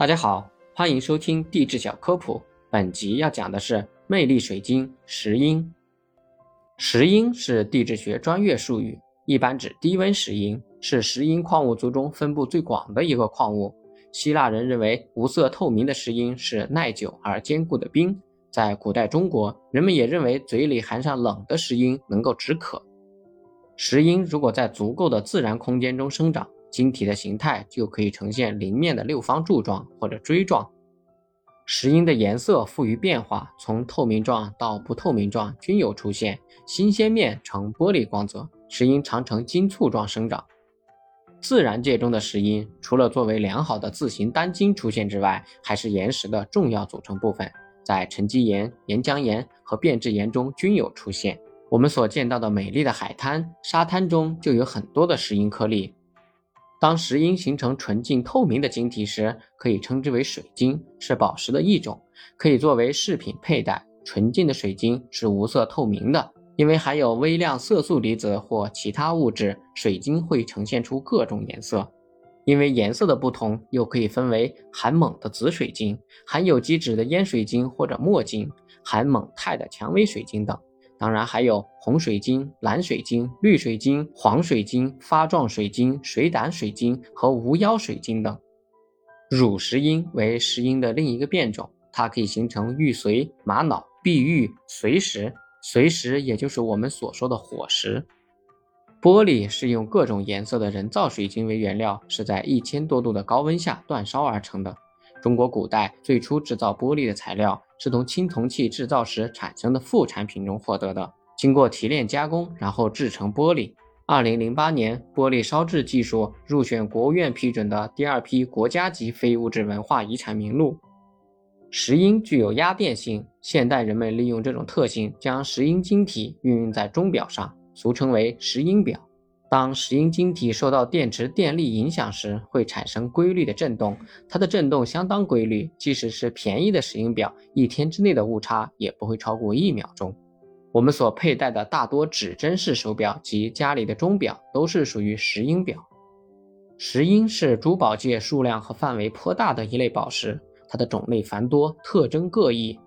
大家好，欢迎收听地质小科普。本集要讲的是魅力水晶石英。石英是地质学专业术语，一般指低温石英，是石英矿物族中分布最广的一个矿物。希腊人认为无色透明的石英是耐久而坚固的冰。在古代中国，人们也认为嘴里含上冷的石英能够止渴。石英如果在足够的自然空间中生长，晶体的形态就可以呈现菱面的六方柱状或者锥状。石英的颜色富于变化，从透明状到不透明状均有出现。新鲜面呈玻璃光泽，石英常呈金簇状生长。自然界中的石英，除了作为良好的自行单晶出现之外，还是岩石的重要组成部分，在沉积岩、岩浆岩和变质岩中均有出现。我们所见到的美丽的海滩、沙滩中就有很多的石英颗粒。当石英形成纯净透明的晶体时，可以称之为水晶，是宝石的一种，可以作为饰品佩戴。纯净的水晶是无色透明的，因为含有微量色素离子或其他物质，水晶会呈现出各种颜色。因为颜色的不同，又可以分为含锰的紫水晶、含有机质的烟水晶或者墨晶、含锰钛的蔷薇水晶等。当然还有红水晶、蓝水晶、绿水晶、黄水晶、发状水晶、水胆水晶和无妖水晶等。乳石英为石英的另一个变种，它可以形成玉髓、玛瑙、碧玉、髓石。髓石也就是我们所说的火石。玻璃是用各种颜色的人造水晶为原料，是在一千多度的高温下煅烧而成的。中国古代最初制造玻璃的材料。是从青铜器制造时产生的副产品中获得的，经过提炼加工，然后制成玻璃。二零零八年，玻璃烧制技术入选国务院批准的第二批国家级非物质文化遗产名录。石英具有压电性，现代人们利用这种特性，将石英晶体运用在钟表上，俗称为石英表。当石英晶体受到电池电力影响时，会产生规律的振动。它的振动相当规律，即使是便宜的石英表，一天之内的误差也不会超过一秒钟。我们所佩戴的大多指针式手表及家里的钟表都是属于石英表。石英是珠宝界数量和范围颇大的一类宝石，它的种类繁多，特征各异。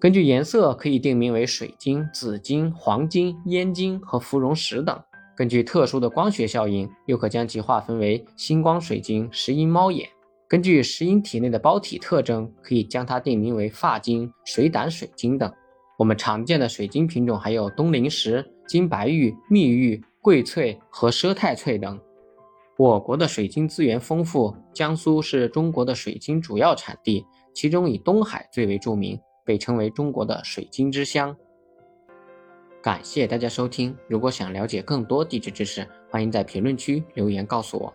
根据颜色可以定名为水晶、紫晶、黄金、烟晶和芙蓉石等。根据特殊的光学效应，又可将其划分为星光水晶、石英猫眼。根据石英体内的包体特征，可以将它定名为发晶、水胆水晶等。我们常见的水晶品种还有东陵石、金白玉、蜜玉、桂翠和佘太翠等。我国的水晶资源丰富，江苏是中国的水晶主要产地，其中以东海最为著名，被称为中国的水晶之乡。感谢大家收听。如果想了解更多地质知识，欢迎在评论区留言告诉我。